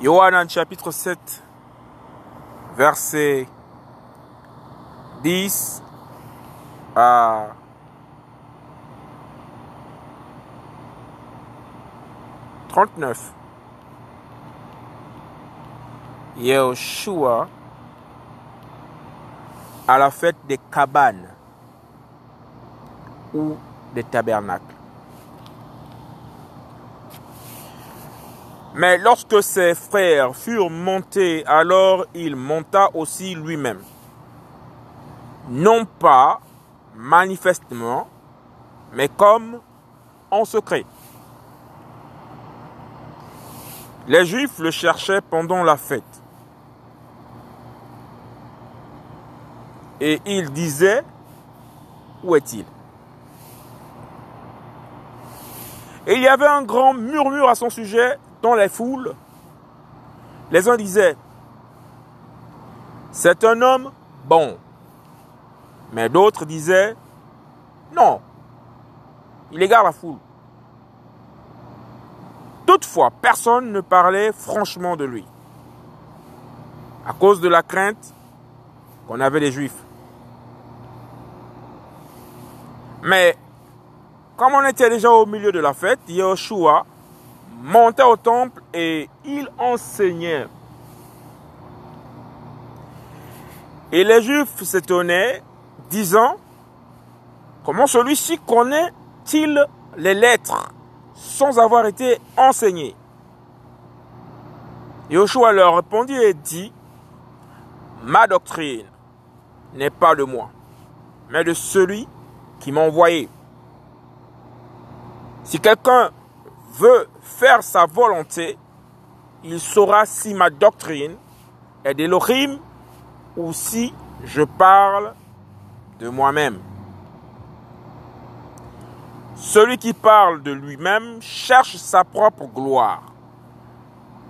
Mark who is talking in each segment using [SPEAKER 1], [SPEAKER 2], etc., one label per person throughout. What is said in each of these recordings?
[SPEAKER 1] Yohanan chapitre 7, verset 10 à 39. Yeshua à la fête des cabanes ou des tabernacles. Mais lorsque ses frères furent montés, alors il monta aussi lui-même. Non pas manifestement, mais comme en secret. Les Juifs le cherchaient pendant la fête. Et ils disaient, où est-il? Et il y avait un grand murmure à son sujet dans les foules. Les uns disaient, c'est un homme bon. Mais d'autres disaient, non, il égare la foule. Toutefois, personne ne parlait franchement de lui, à cause de la crainte qu'on avait des Juifs. Mais comme on était déjà au milieu de la fête, Yeshua montait au temple et il enseignait. Et les Juifs s'étonnaient, disant, comment celui-ci connaît-il les lettres sans avoir été enseigné? Yeshua leur répondit et dit, ma doctrine n'est pas de moi, mais de celui qui m'a envoyé. Si quelqu'un veut faire sa volonté, il saura si ma doctrine est d'Elohim ou si je parle de moi-même. Celui qui parle de lui-même cherche sa propre gloire.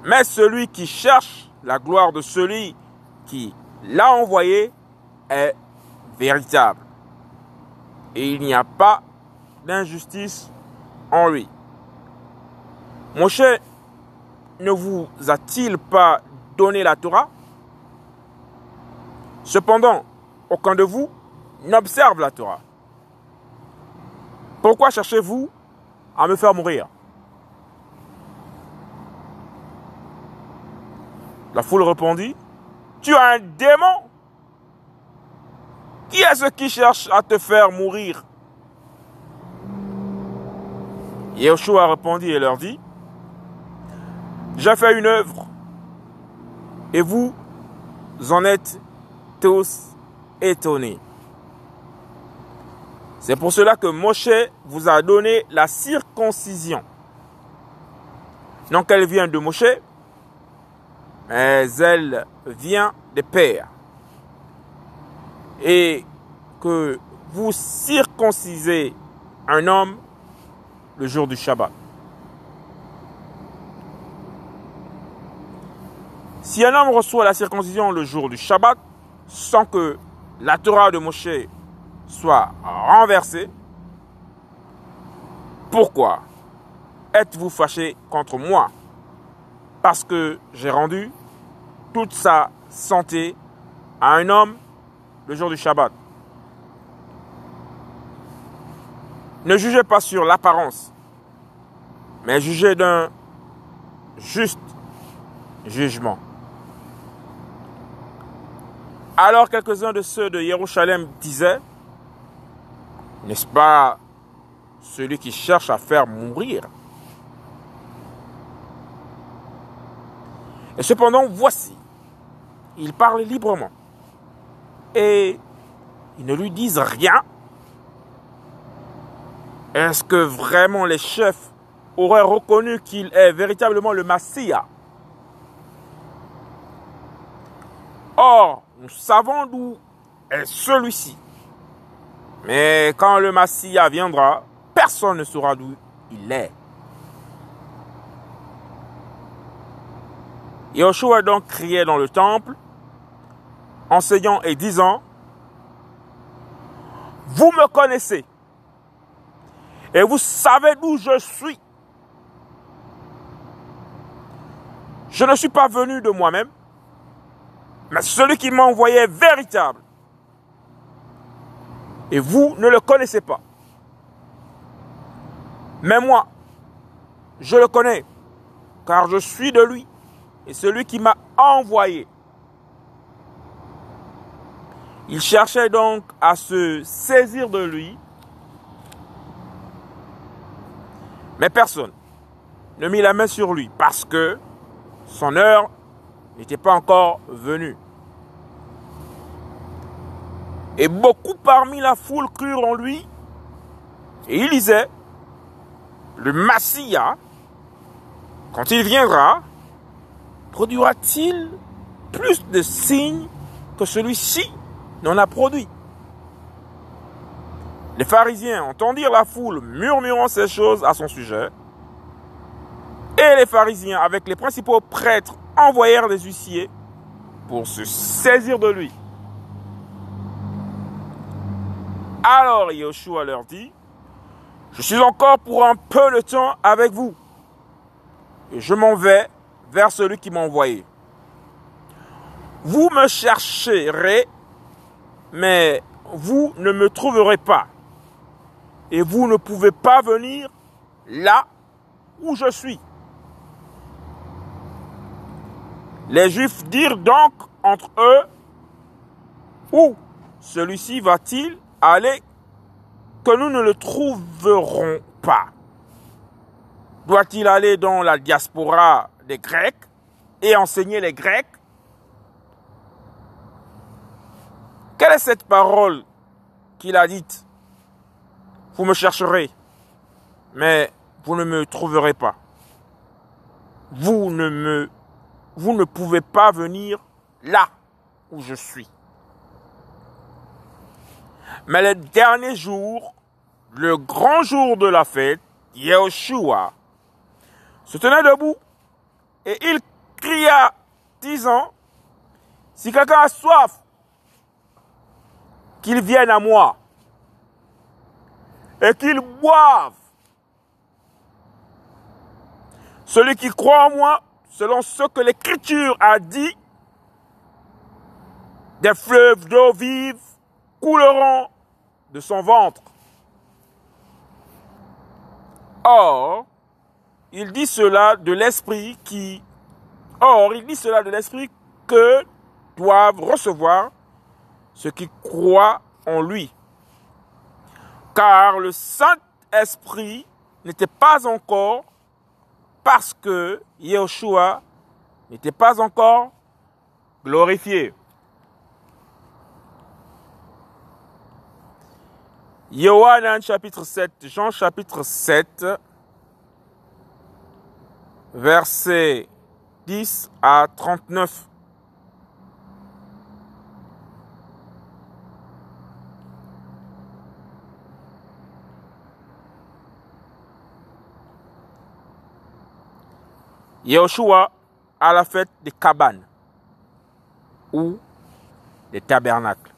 [SPEAKER 1] Mais celui qui cherche la gloire de celui qui l'a envoyé est véritable. Et il n'y a pas d'injustice en lui. Moshe ne vous a-t-il pas donné la Torah? Cependant, aucun de vous n'observe la Torah. Pourquoi cherchez-vous à me faire mourir? La foule répondit, tu as un démon. Qui est-ce qui cherche à te faire mourir? Yeshua répondit et leur dit, j'ai fait une œuvre et vous en êtes tous étonnés. C'est pour cela que Moshe vous a donné la circoncision. Non qu'elle vient de Moshe, mais elle vient des pères. Et que vous circoncisez un homme le jour du Shabbat. Si un homme reçoit la circoncision le jour du Shabbat, sans que la Torah de Moshe soit renversée, pourquoi êtes-vous fâché contre moi? Parce que j'ai rendu toute sa santé à un homme le jour du Shabbat. Ne jugez pas sur l'apparence, mais jugez d'un juste jugement. Alors quelques-uns de ceux de Jérusalem disaient, n'est-ce pas celui qui cherche à faire mourir? Et cependant, voici, il parle librement. Et ils ne lui disent rien. Est-ce que vraiment les chefs auraient reconnu qu'il est véritablement le Messia Or, nous savons d'où est celui-ci. Mais quand le Messia viendra, personne ne saura d'où il est. Yoshua donc criait dans le temple, enseignant et disant, Vous me connaissez, et vous savez d'où je suis. Je ne suis pas venu de moi-même, mais celui qui m'a envoyé est véritable. Et vous ne le connaissez pas. Mais moi, je le connais, car je suis de lui et celui qui m'a envoyé. Il cherchait donc à se saisir de lui, mais personne ne mit la main sur lui parce que son heure n'était pas encore venue. Et beaucoup parmi la foule crurent en lui et il disait, le Massia, quand il viendra, produira-t-il plus de signes que celui-ci n'en a produit? Les pharisiens entendirent la foule murmurant ces choses à son sujet. Et les pharisiens, avec les principaux prêtres, envoyèrent des huissiers pour se saisir de lui. Alors Yoshua leur dit, je suis encore pour un peu de temps avec vous. Et je m'en vais vers celui qui m'a envoyé. Vous me chercherez, mais vous ne me trouverez pas. Et vous ne pouvez pas venir là où je suis. Les Juifs dirent donc entre eux, où celui-ci va-t-il aller que nous ne le trouverons pas? Doit-il aller dans la diaspora des Grecs et enseigner les Grecs? Quelle est cette parole qu'il a dite? Vous me chercherez, mais vous ne me trouverez pas. Vous ne me vous ne pouvez pas venir là où je suis. Mais le dernier jour, le grand jour de la fête, Yeshua se tenait debout et il cria, disant, si quelqu'un a soif, qu'il vienne à moi et qu'il boive. Celui qui croit en moi, selon ce que l'Écriture a dit, des fleuves d'eau vive couleront de son ventre. Or, il dit cela de l'esprit qui, or, il dit cela de l'esprit que doivent recevoir ceux qui croient en lui. Car le Saint-Esprit n'était pas encore parce que Yeshua n'était pas encore glorifié. Yohanan chapitre 7, Jean chapitre 7, versets 10 à 39. Yeshua à la fête des cabanes ou des tabernacles.